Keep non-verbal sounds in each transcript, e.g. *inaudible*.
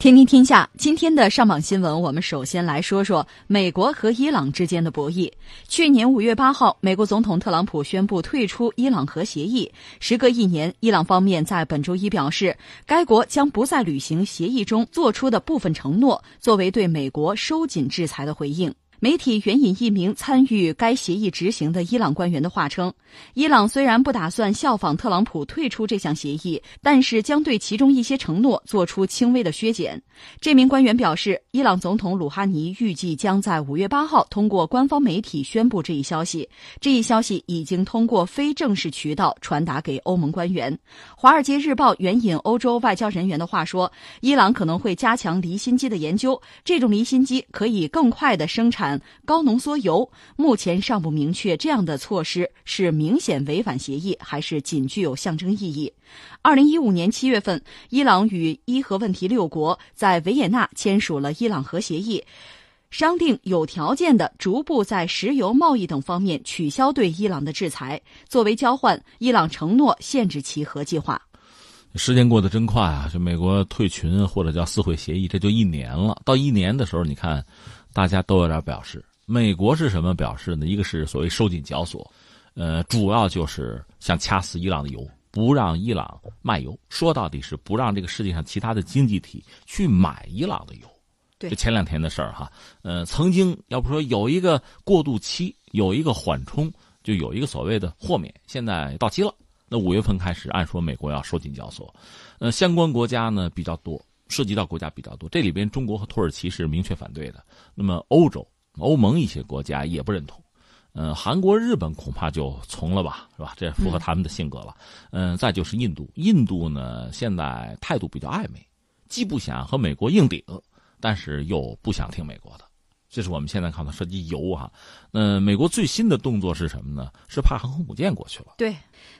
天天天下，今天的上榜新闻，我们首先来说说美国和伊朗之间的博弈。去年五月八号，美国总统特朗普宣布退出伊朗核协议。时隔一年，伊朗方面在本周一表示，该国将不再履行协议中做出的部分承诺，作为对美国收紧制裁的回应。媒体援引一名参与该协议执行的伊朗官员的话称，伊朗虽然不打算效仿特朗普退出这项协议，但是将对其中一些承诺做出轻微的削减。这名官员表示，伊朗总统鲁哈尼预计将在五月八号通过官方媒体宣布这一消息。这一消息已经通过非正式渠道传达给欧盟官员。《华尔街日报》援引欧洲外交人员的话说，伊朗可能会加强离心机的研究，这种离心机可以更快地生产。高浓缩铀目前尚不明确，这样的措施是明显违反协议，还是仅具有象征意义？二零一五年七月份，伊朗与伊核问题六国在维也纳签署了伊朗核协议，商定有条件的逐步在石油贸易等方面取消对伊朗的制裁。作为交换，伊朗承诺限制其核计划。时间过得真快啊！就美国退群或者叫撕毁协议，这就一年了。到一年的时候，你看。大家都有点表示，美国是什么表示呢？一个是所谓收紧绞索，呃，主要就是想掐死伊朗的油，不让伊朗卖油。说到底是不让这个世界上其他的经济体去买伊朗的油。对，就前两天的事儿哈，呃，曾经要不说有一个过渡期，有一个缓冲，就有一个所谓的豁免，现在到期了。那五月份开始，按说美国要收紧交所，呃，相关国家呢比较多。涉及到国家比较多，这里边中国和土耳其是明确反对的。那么欧洲、欧盟一些国家也不认同。嗯，韩国、日本恐怕就从了吧，是吧？这符合他们的性格了。嗯，再就是印度，印度呢现在态度比较暧昧，既不想和美国硬顶，但是又不想听美国的。这是我们现在看到涉及油哈。那美国最新的动作是什么呢？是派航空母舰过去了。对。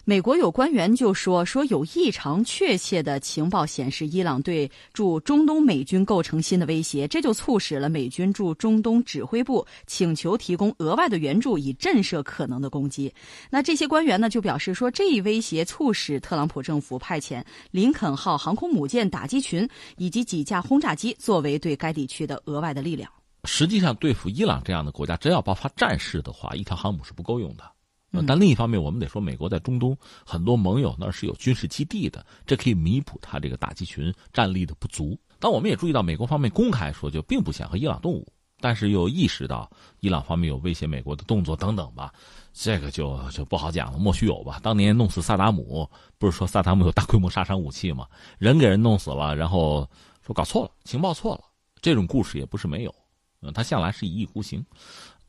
美国有官员就说，说有异常确切的情报显示，伊朗对驻中东美军构成新的威胁，这就促使了美军驻中东指挥部请求提供额外的援助，以震慑可能的攻击。那这些官员呢，就表示说，这一威胁促使特朗普政府派遣林肯号航空母舰打击群以及几架轰炸机作为对该地区的额外的力量。实际上，对付伊朗这样的国家，真要爆发战事的话，一条航母是不够用的。但另一方面，我们得说，美国在中东很多盟友那是有军事基地的，这可以弥补他这个打击群战力的不足。但我们也注意到，美国方面公开说就并不想和伊朗动武，但是又意识到伊朗方面有威胁美国的动作等等吧，这个就就不好讲了，莫须有吧。当年弄死萨达姆，不是说萨达姆有大规模杀伤武器吗？人给人弄死了，然后说搞错了，情报错了，这种故事也不是没有。嗯，他向来是一意孤行。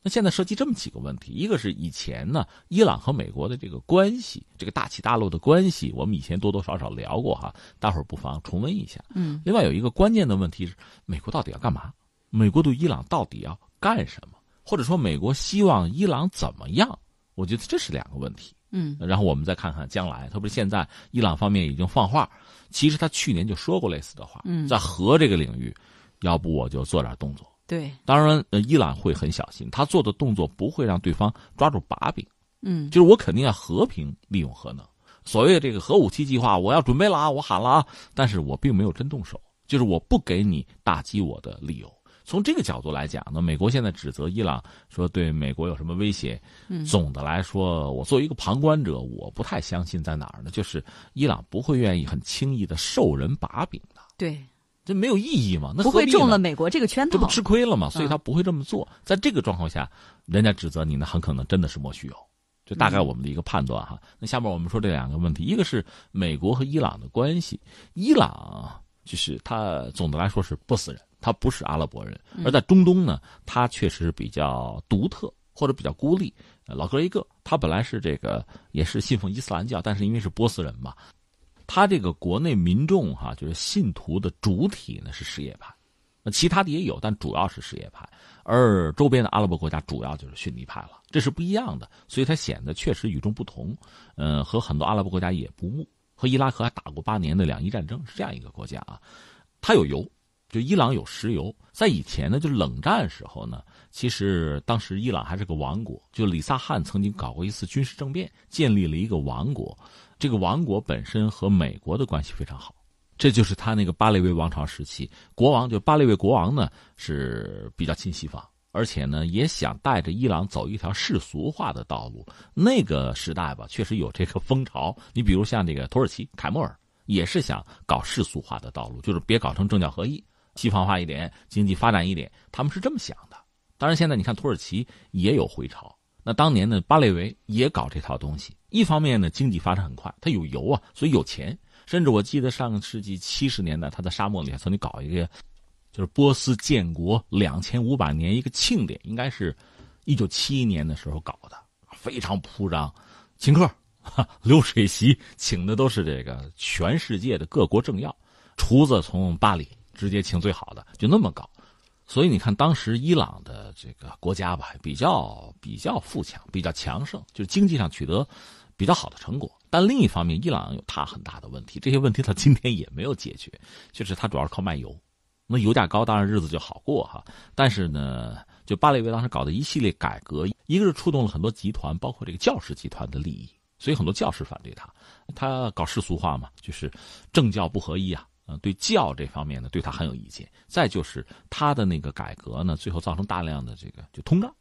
那现在涉及这么几个问题，一个是以前呢，伊朗和美国的这个关系，这个大起大落的关系，我们以前多多少少聊过哈，大伙儿不妨重温一下。嗯，另外有一个关键的问题是，美国到底要干嘛？美国对伊朗到底要干什么？或者说，美国希望伊朗怎么样？我觉得这是两个问题。嗯，然后我们再看看将来，特别是现在，伊朗方面已经放话，其实他去年就说过类似的话。嗯，在核这个领域，要不我就做点动作。对，当然，呃，伊朗会很小心，他做的动作不会让对方抓住把柄。嗯，就是我肯定要和平利用核能。所谓这个核武器计划，我要准备了啊，我喊了啊，但是我并没有真动手，就是我不给你打击我的理由。从这个角度来讲呢，美国现在指责伊朗说对美国有什么威胁？嗯，总的来说，我作为一个旁观者，我不太相信在哪儿呢？就是伊朗不会愿意很轻易的受人把柄的。对。这没有意义嘛？那不会中了美国这个圈套，这不吃亏了吗？所以他不会这么做。在这个状况下，人家指责你呢，很可能真的是莫须有。就大概我们的一个判断哈。那下面我们说这两个问题，一个是美国和伊朗的关系。伊朗就是他总的来说是波斯人，他不是阿拉伯人。而在中东呢，他确实比较独特或者比较孤立，老哥一个。他本来是这个也是信奉伊斯兰教，但是因为是波斯人嘛。他这个国内民众哈，就是信徒的主体呢是什叶派，那其他的也有，但主要是什叶派。而周边的阿拉伯国家主要就是逊尼派了，这是不一样的，所以它显得确实与众不同。嗯，和很多阿拉伯国家也不睦，和伊拉克还打过八年的两伊战争，是这样一个国家啊。它有油，就伊朗有石油。在以前呢，就冷战时候呢，其实当时伊朗还是个王国，就里萨汗曾经搞过一次军事政变，建立了一个王国。这个王国本身和美国的关系非常好，这就是他那个巴列维王朝时期，国王就巴列维国王呢是比较亲西方，而且呢也想带着伊朗走一条世俗化的道路。那个时代吧，确实有这个风潮。你比如像这个土耳其凯末尔，也是想搞世俗化的道路，就是别搞成政教合一，西方化一点，经济发展一点，他们是这么想的。当然，现在你看土耳其也有回潮。那当年呢，巴列维也搞这套东西。一方面呢，经济发展很快，他有油啊，所以有钱。甚至我记得上个世纪七十年代，他在沙漠里曾经搞一个，就是波斯建国两千五百年一个庆典，应该是，一九七一年的时候搞的，非常铺张，请客，流水席，请的都是这个全世界的各国政要，厨子从巴黎直接请最好的，就那么搞。所以你看，当时伊朗的这个国家吧，比较比较富强，比较强盛，就是经济上取得比较好的成果。但另一方面，伊朗有它很大的问题，这些问题到今天也没有解决，*laughs* 就是它主要是靠卖油。那油价高，当然日子就好过哈。但是呢，就巴列维当时搞的一系列改革，一个是触动了很多集团，包括这个教士集团的利益，所以很多教士反对他。他搞世俗化嘛，就是政教不合一啊。对教这方面呢，对他很有意见。再就是他的那个改革呢，最后造成大量的这个就通胀，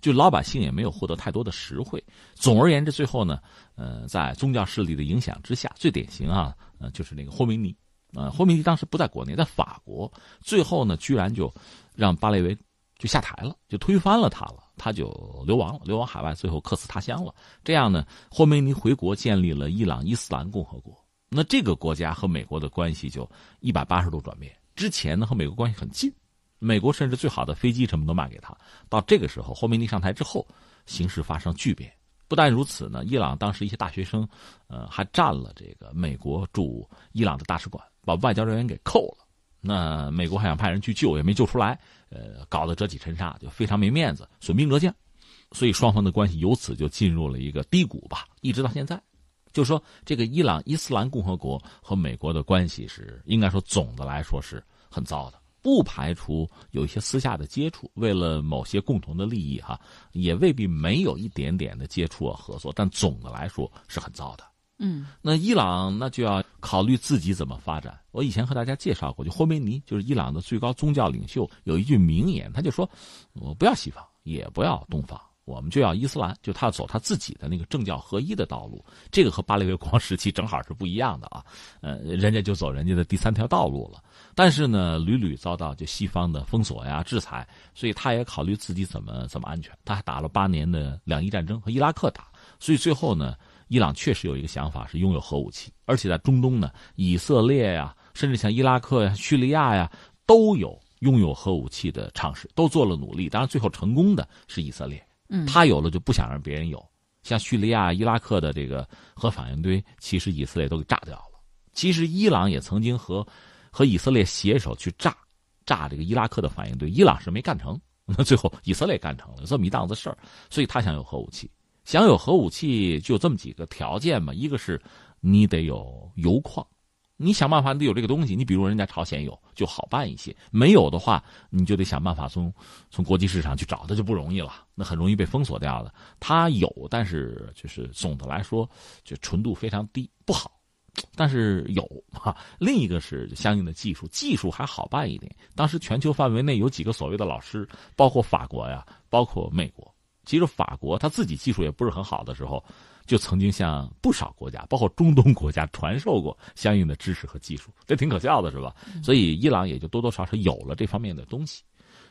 就老百姓也没有获得太多的实惠。总而言之，最后呢，呃，在宗教势力的影响之下，最典型啊，呃，就是那个霍梅尼，呃，霍梅尼当时不在国内，在法国，最后呢，居然就让巴列维就下台了，就推翻了他了，他就流亡了，流亡海外，最后客死他乡了。这样呢，霍梅尼回国建立了伊朗伊斯兰共和国。那这个国家和美国的关系就一百八十度转变。之前呢和美国关系很近，美国甚至最好的飞机什么都卖给他。到这个时候，霍梅尼上台之后，形势发生巨变。不但如此呢，伊朗当时一些大学生，呃，还占了这个美国驻伊朗的大使馆，把外交人员给扣了。那美国还想派人去救，也没救出来，呃，搞得折戟沉沙，就非常没面子，损兵折将。所以双方的关系由此就进入了一个低谷吧，一直到现在。就说这个伊朗伊斯兰共和国和美国的关系是应该说总的来说是很糟的，不排除有一些私下的接触，为了某些共同的利益哈，也未必没有一点点的接触啊合作，但总的来说是很糟的。嗯，那伊朗那就要考虑自己怎么发展。我以前和大家介绍过，就霍梅尼就是伊朗的最高宗教领袖，有一句名言，他就说：“我不要西方，也不要东方。”我们就要伊斯兰，就他走他自己的那个政教合一的道路，这个和巴列维国王时期正好是不一样的啊。呃，人家就走人家的第三条道路了，但是呢，屡屡遭到就西方的封锁呀、制裁，所以他也考虑自己怎么怎么安全。他还打了八年的两伊战争和伊拉克打，所以最后呢，伊朗确实有一个想法是拥有核武器，而且在中东呢，以色列呀，甚至像伊拉克呀、叙利亚呀，都有拥有核武器的尝试，都做了努力。当然，最后成功的是以色列。他有了就不想让别人有，像叙利亚、伊拉克的这个核反应堆，其实以色列都给炸掉了。其实伊朗也曾经和和以色列携手去炸炸这个伊拉克的反应堆，伊朗是没干成，那 *laughs* 最后以色列干成了这么一档子事儿。所以他想有核武器，想有核武器就这么几个条件嘛，一个是你得有油矿。你想办法得有这个东西，你比如人家朝鲜有就好办一些，没有的话你就得想办法从从国际市场去找，它就不容易了，那很容易被封锁掉的。它有，但是就是总的来说就纯度非常低，不好。但是有哈，另一个是相应的技术，技术还好办一点。当时全球范围内有几个所谓的老师，包括法国呀，包括美国。其实法国他自己技术也不是很好的时候。就曾经向不少国家，包括中东国家传授过相应的知识和技术，这挺可笑的，是吧？所以伊朗也就多多少少有了这方面的东西。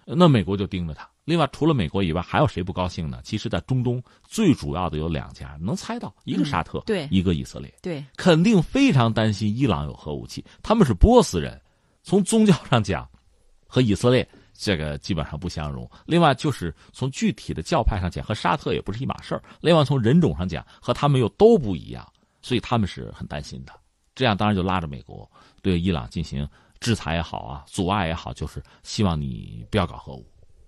那美国就盯着他。另外，除了美国以外，还有谁不高兴呢？其实，在中东最主要的有两家，能猜到，一个沙特，对，一个以色列，对，肯定非常担心伊朗有核武器。他们是波斯人，从宗教上讲，和以色列。这个基本上不相容。另外，就是从具体的教派上讲，和沙特也不是一码事儿。另外，从人种上讲，和他们又都不一样，所以他们是很担心的。这样当然就拉着美国对伊朗进行制裁也好啊，阻碍也好，就是希望你不要搞核武。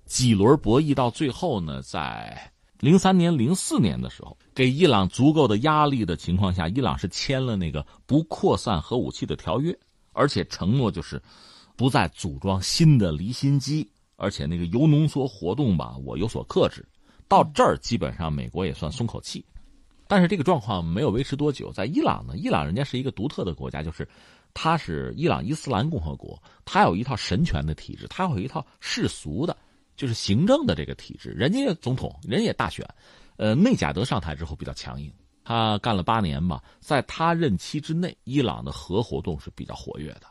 几轮博弈到最后呢，在零三年、零四年的时候，给伊朗足够的压力的情况下，伊朗是签了那个不扩散核武器的条约，而且承诺就是。不再组装新的离心机，而且那个铀浓缩活动吧，我有所克制。到这儿，基本上美国也算松口气。但是这个状况没有维持多久，在伊朗呢，伊朗人家是一个独特的国家，就是它是伊朗伊斯兰共和国，它有一套神权的体制，它有一套世俗的，就是行政的这个体制。人家总统人也大选，呃，内贾德上台之后比较强硬，他干了八年吧，在他任期之内，伊朗的核活动是比较活跃的，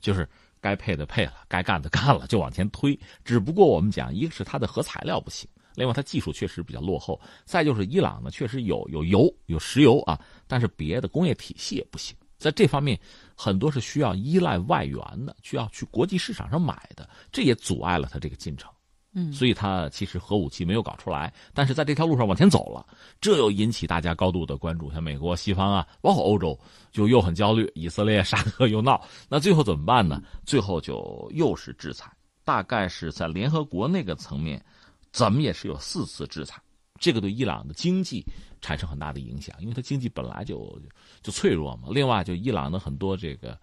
就是该配的配了，该干的干了，就往前推。只不过我们讲，一个是它的核材料不行。另外，它技术确实比较落后。再就是伊朗呢，确实有有油有石油啊，但是别的工业体系也不行。在这方面，很多是需要依赖外援的，需要去国际市场上买的，这也阻碍了它这个进程。嗯，所以它其实核武器没有搞出来，但是在这条路上往前走了，这又引起大家高度的关注。像美国、西方啊，包括欧洲，就又很焦虑。以色列、沙特又闹，那最后怎么办呢？最后就又是制裁，大概是在联合国那个层面。怎么也是有四次制裁，这个对伊朗的经济产生很大的影响，因为它经济本来就就脆弱嘛。另外，就伊朗的很多这个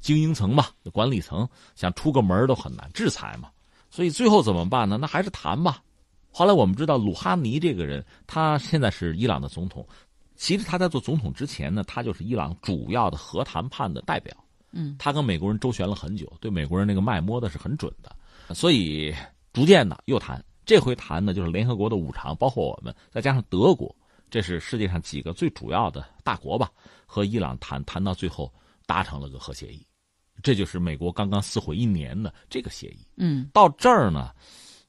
精英层吧，管理层想出个门都很难，制裁嘛。所以最后怎么办呢？那还是谈吧。后来我们知道鲁哈尼这个人，他现在是伊朗的总统。其实他在做总统之前呢，他就是伊朗主要的核谈判的代表。嗯，他跟美国人周旋了很久，对美国人那个脉摸的是很准的，所以逐渐的又谈。这回谈呢就是联合国的五常，包括我们，再加上德国，这是世界上几个最主要的大国吧，和伊朗谈谈到最后达成了个核协议，这就是美国刚刚撕毁一年的这个协议。嗯，到这儿呢，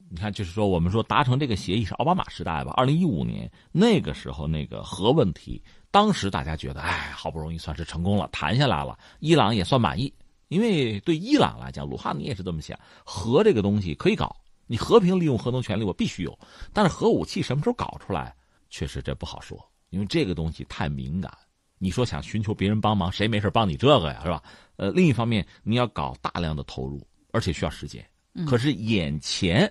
你看，就是说我们说达成这个协议是奥巴马时代吧，二零一五年那个时候那个核问题，当时大家觉得，哎，好不容易算是成功了，谈下来了，伊朗也算满意，因为对伊朗来讲，鲁哈尼也是这么想，核这个东西可以搞。你和平利用核能权利，我必须有，但是核武器什么时候搞出来，确实这不好说，因为这个东西太敏感。你说想寻求别人帮忙，谁没事帮你这个呀，是吧？呃，另一方面，你要搞大量的投入，而且需要时间。可是眼前，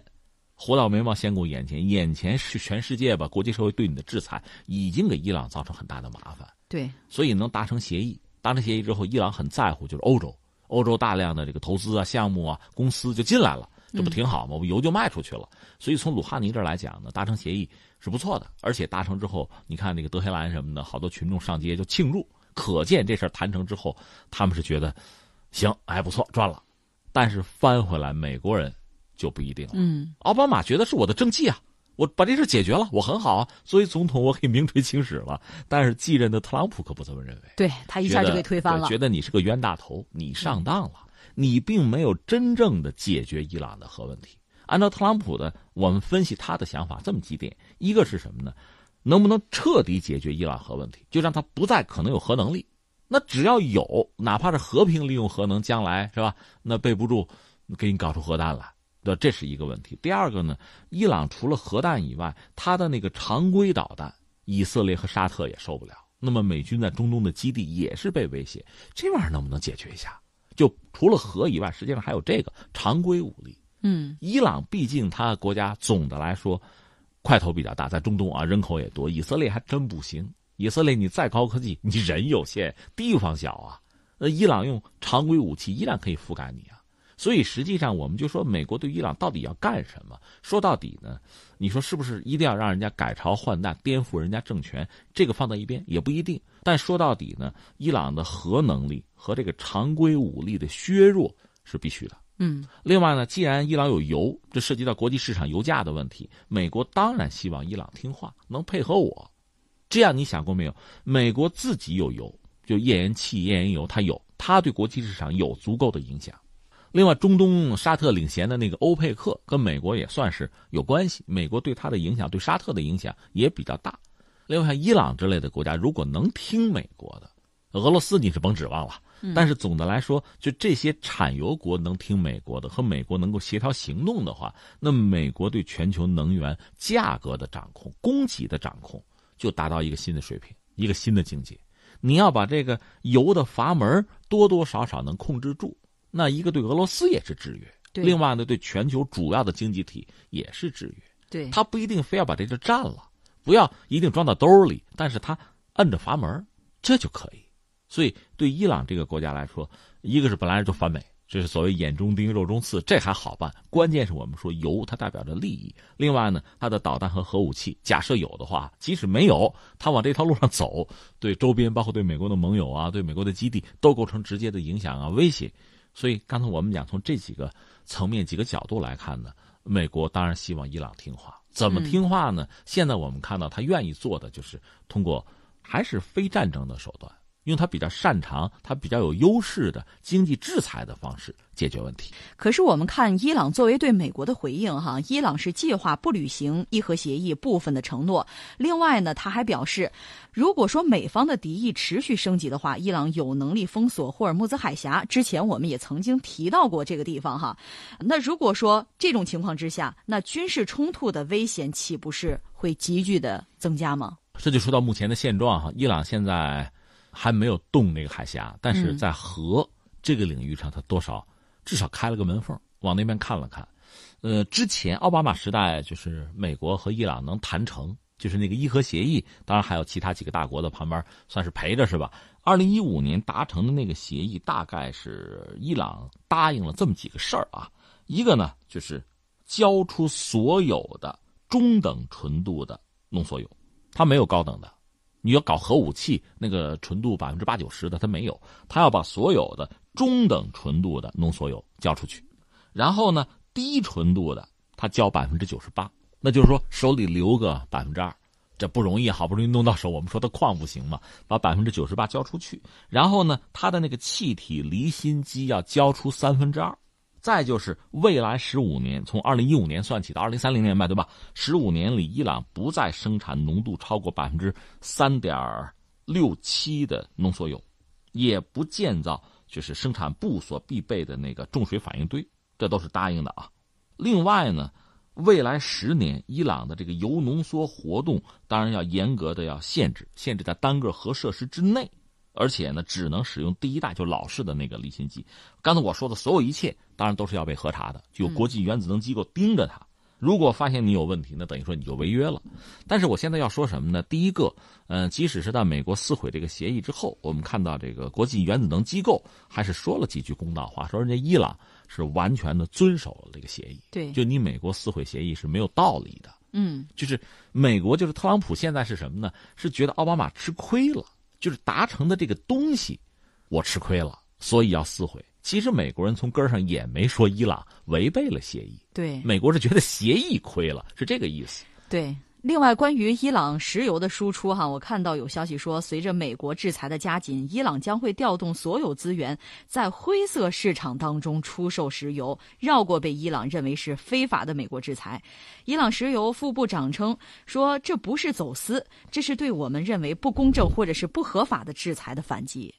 活到眉毛先顾眼前，眼前是全世界吧？国际社会对你的制裁已经给伊朗造成很大的麻烦。对，所以能达成协议，达成协议之后，伊朗很在乎，就是欧洲，欧洲大量的这个投资啊、项目啊、公司就进来了。这不挺好吗？我油就卖出去了，所以从鲁哈尼这儿来讲呢，达成协议是不错的。而且达成之后，你看那个德黑兰什么的，好多群众上街就庆祝，可见这事儿谈成之后，他们是觉得行，还不错，赚了。但是翻回来，美国人就不一定了。嗯，奥巴马觉得是我的政绩啊，我把这事解决了，我很好啊，作为总统我可以名垂青史了。但是继任的特朗普可不这么认为，对他一下就被推翻了，觉得你是个冤大头，你上当了。你并没有真正的解决伊朗的核问题。按照特朗普的，我们分析他的想法这么几点：一个是什么呢？能不能彻底解决伊朗核问题，就让它不再可能有核能力？那只要有，哪怕是和平利用核能，将来是吧？那备不住给你搞出核弹来，对这是一个问题。第二个呢，伊朗除了核弹以外，它的那个常规导弹，以色列和沙特也受不了。那么美军在中东的基地也是被威胁，这玩意儿能不能解决一下？就除了核以外，实际上还有这个常规武力。嗯，伊朗毕竟它国家总的来说块头比较大，在中东啊人口也多。以色列还真不行，以色列你再高科技，你人有限，地方小啊。那伊朗用常规武器依然可以覆盖你啊。所以实际上，我们就说美国对伊朗到底要干什么？说到底呢，你说是不是一定要让人家改朝换代、颠覆人家政权？这个放在一边也不一定。但说到底呢，伊朗的核能力和这个常规武力的削弱是必须的。嗯，另外呢，既然伊朗有油，这涉及到国际市场油价的问题，美国当然希望伊朗听话，能配合我。这样你想过没有？美国自己有油，就页岩气、页岩油，它有，它对国际市场有足够的影响。另外，中东沙特领衔的那个欧佩克跟美国也算是有关系，美国对它的影响，对沙特的影响也比较大。另外，像伊朗之类的国家，如果能听美国的，俄罗斯你是甭指望了。但是总的来说，就这些产油国能听美国的，和美国能够协调行动的话，那美国对全球能源价格的掌控、供给的掌控，就达到一个新的水平，一个新的境界。你要把这个油的阀门多多少少能控制住。那一个对俄罗斯也是制约，另外呢，对全球主要的经济体也是制约。对，他不一定非要把这个占了，不要一定装到兜里，但是他摁着阀门，这就可以。所以对伊朗这个国家来说，一个是本来就反美，这是所谓眼中钉、肉中刺，这还好办。关键是我们说油，它代表着利益。另外呢，它的导弹和核武器，假设有的话，即使没有，它往这条路上走，对周边包括对美国的盟友啊，对美国的基地都构成直接的影响啊、威胁。所以刚才我们讲，从这几个层面、几个角度来看呢，美国当然希望伊朗听话。怎么听话呢？现在我们看到他愿意做的就是通过还是非战争的手段。用他比较擅长、他比较有优势的经济制裁的方式解决问题。可是我们看伊朗作为对美国的回应，哈，伊朗是计划不履行伊核协议部分的承诺。另外呢，他还表示，如果说美方的敌意持续升级的话，伊朗有能力封锁霍尔木兹海峡。之前我们也曾经提到过这个地方，哈。那如果说这种情况之下，那军事冲突的危险岂不是会急剧的增加吗？这就说到目前的现状，哈，伊朗现在。还没有动那个海峡，但是在核这个领域上，它多少至少开了个门缝，往那边看了看。呃，之前奥巴马时代就是美国和伊朗能谈成，就是那个伊核协议，当然还有其他几个大国的旁边算是陪着是吧？二零一五年达成的那个协议，大概是伊朗答应了这么几个事儿啊，一个呢就是交出所有的中等纯度的浓缩铀，它没有高等的。你要搞核武器，那个纯度百分之八九十的他没有，他要把所有的中等纯度的浓缩铀交出去，然后呢，低纯度的他交百分之九十八，那就是说手里留个百分之二，这不容易，好不容易弄到手，我们说的矿不行嘛，把百分之九十八交出去，然后呢，他的那个气体离心机要交出三分之二。再就是未来十五年，从二零一五年算起到二零三零年吧，对吧？十五年里，伊朗不再生产浓度超过百分之三点六七的浓缩铀，也不建造就是生产部所必备的那个重水反应堆，这都是答应的啊。另外呢，未来十年，伊朗的这个铀浓缩活动当然要严格的要限制，限制在单个核设施之内。而且呢，只能使用第一代就老式的那个离心机。刚才我说的所有一切，当然都是要被核查的，就有国际原子能机构盯着它。如果发现你有问题，那等于说你就违约了。但是我现在要说什么呢？第一个，嗯，即使是在美国撕毁这个协议之后，我们看到这个国际原子能机构还是说了几句公道话，说人家伊朗是完全的遵守了这个协议。对，就你美国撕毁协议是没有道理的。嗯，就是美国就是特朗普现在是什么呢？是觉得奥巴马吃亏了。就是达成的这个东西，我吃亏了，所以要撕毁。其实美国人从根儿上也没说伊朗违背了协议，对，美国是觉得协议亏了，是这个意思。对。另外，关于伊朗石油的输出，哈，我看到有消息说，随着美国制裁的加紧，伊朗将会调动所有资源，在灰色市场当中出售石油，绕过被伊朗认为是非法的美国制裁。伊朗石油副部长称说，这不是走私，这是对我们认为不公正或者是不合法的制裁的反击。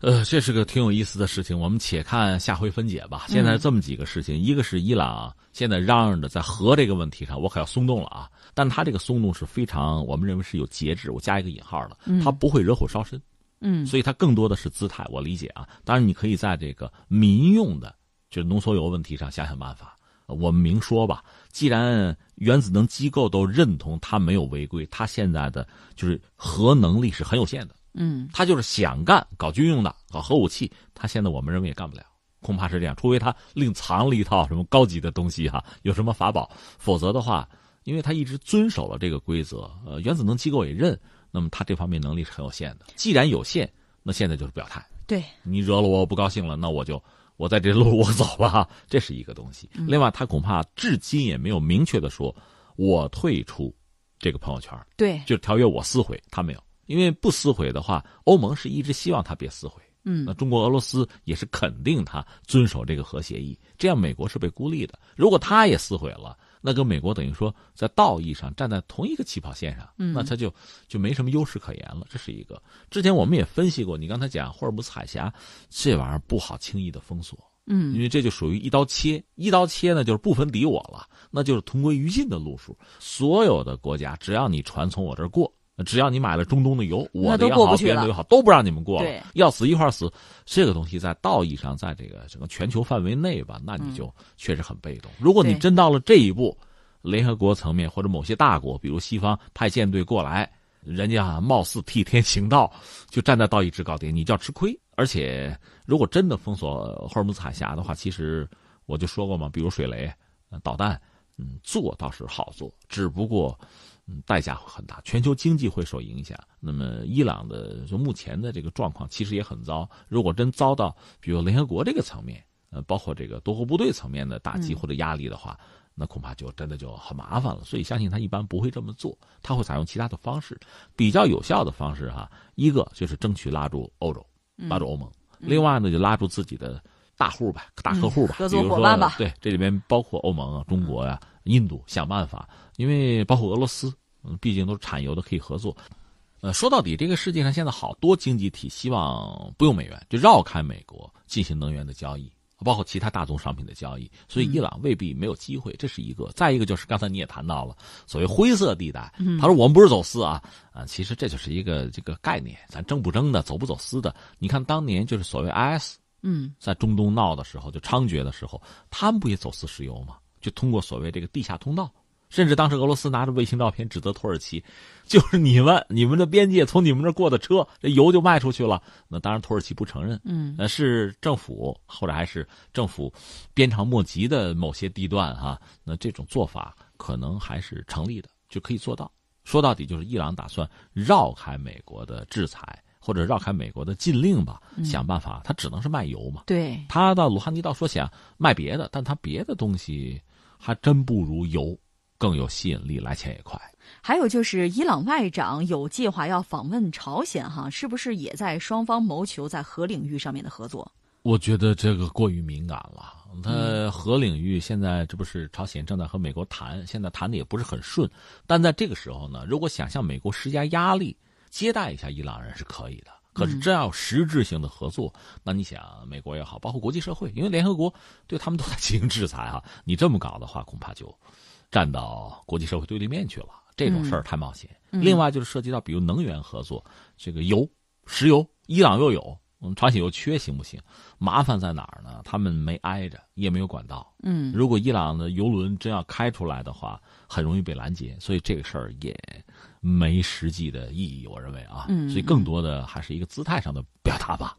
呃，这是个挺有意思的事情，我们且看下回分解吧。现在这么几个事情，一个是伊朗现在嚷嚷着在核这个问题上，我可要松动了啊！但他这个松动是非常，我们认为是有节制，我加一个引号的，他不会惹火烧身，嗯，所以他更多的是姿态，我理解啊。当然，你可以在这个民用的，就是浓缩铀问题上想想办法。我们明说吧，既然原子能机构都认同他没有违规，他现在的就是核能力是很有限的。嗯，他就是想干搞军用的，搞核武器，他现在我们认为也干不了，恐怕是这样，除非他另藏了一套什么高级的东西哈，有什么法宝，否则的话，因为他一直遵守了这个规则，呃，原子能机构也认，那么他这方面能力是很有限的。既然有限，那现在就是表态，对。你惹了我，我不高兴了，那我就我在这路我走了哈，这是一个东西。另外，他恐怕至今也没有明确的说，我退出这个朋友圈，对，就是条约我撕毁，他没有。因为不撕毁的话，欧盟是一直希望他别撕毁。嗯，那中国、俄罗斯也是肯定他遵守这个核协议，这样美国是被孤立的。如果他也撕毁了，那跟美国等于说在道义上站在同一个起跑线上，那他就就没什么优势可言了。这是一个。之前我们也分析过，你刚才讲霍尔木兹海峡这玩意儿不好轻易的封锁，嗯，因为这就属于一刀切，一刀切呢就是不分敌我了，那就是同归于尽的路数。所有的国家只要你船从我这儿过。只要你买了中东的油，我的也好，别人的也好，都不让你们过了，要死一块死。这个东西在道义上，在这个整个全球范围内吧，那你就确实很被动。如果你真到了这一步，联合国层面或者某些大国，比如西方派舰队过来，人家貌似替天行道，就站在道义制高点，你就要吃亏。而且，如果真的封锁霍尔木兹海峡的话，其实我就说过嘛，比如水雷、导弹，嗯，做倒是好做，只不过，嗯，代价会很大，全球经济会受影响。那么，伊朗的就目前的这个状况其实也很糟。如果真遭到比如联合国这个层面，呃，包括这个多国部队层面的打击或者压力的话。那恐怕就真的就很麻烦了，所以相信他一般不会这么做，他会采用其他的方式，比较有效的方式哈。一个就是争取拉住欧洲，拉住欧盟；另外呢，就拉住自己的大户吧，大客户吧，合作伙伴吧。对，这里边包括欧盟啊、中国呀、印度，想办法，因为包括俄罗斯，嗯，毕竟都是产油的，可以合作。呃，说到底，这个世界上现在好多经济体希望不用美元，就绕开美国进行能源的交易。包括其他大宗商品的交易，所以伊朗未必没有机会，这是一个。再一个就是刚才你也谈到了所谓灰色地带，他说我们不是走私啊，啊，其实这就是一个这个概念，咱争不争的，走不走私的。你看当年就是所谓 IS，嗯，在中东闹的时候就猖獗的时候，他们不也走私石油吗？就通过所谓这个地下通道。甚至当时俄罗斯拿着卫星照片指责土耳其，就是你们你们的边界从你们这过的车，这油就卖出去了。那当然土耳其不承认，嗯，那是政府或者还是政府鞭长莫及的某些地段哈。那这种做法可能还是成立的，就可以做到。说到底就是伊朗打算绕开美国的制裁或者绕开美国的禁令吧，想办法，他只能是卖油嘛。对，他到鲁哈尼倒说想卖别的，但他别的东西还真不如油。更有吸引力，来钱也快。还有就是，伊朗外长有计划要访问朝鲜，哈，是不是也在双方谋求在核领域上面的合作？我觉得这个过于敏感了。他核领域现在这不是朝鲜正在和美国谈，现在谈的也不是很顺。但在这个时候呢，如果想向美国施加压力，接待一下伊朗人是可以的。可是真要实质性的合作，那你想，美国也好，包括国际社会，因为联合国对他们都在进行制裁啊，*laughs* 你这么搞的话，恐怕就。站到国际社会对立面去了，这种事儿太冒险。另外就是涉及到，比如能源合作，这个油、石油，伊朗又有，我们朝鲜又缺，行不行？麻烦在哪儿呢？他们没挨着，也没有管道。嗯，如果伊朗的油轮真要开出来的话，很容易被拦截，所以这个事儿也没实际的意义。我认为啊，所以更多的还是一个姿态上的表达吧。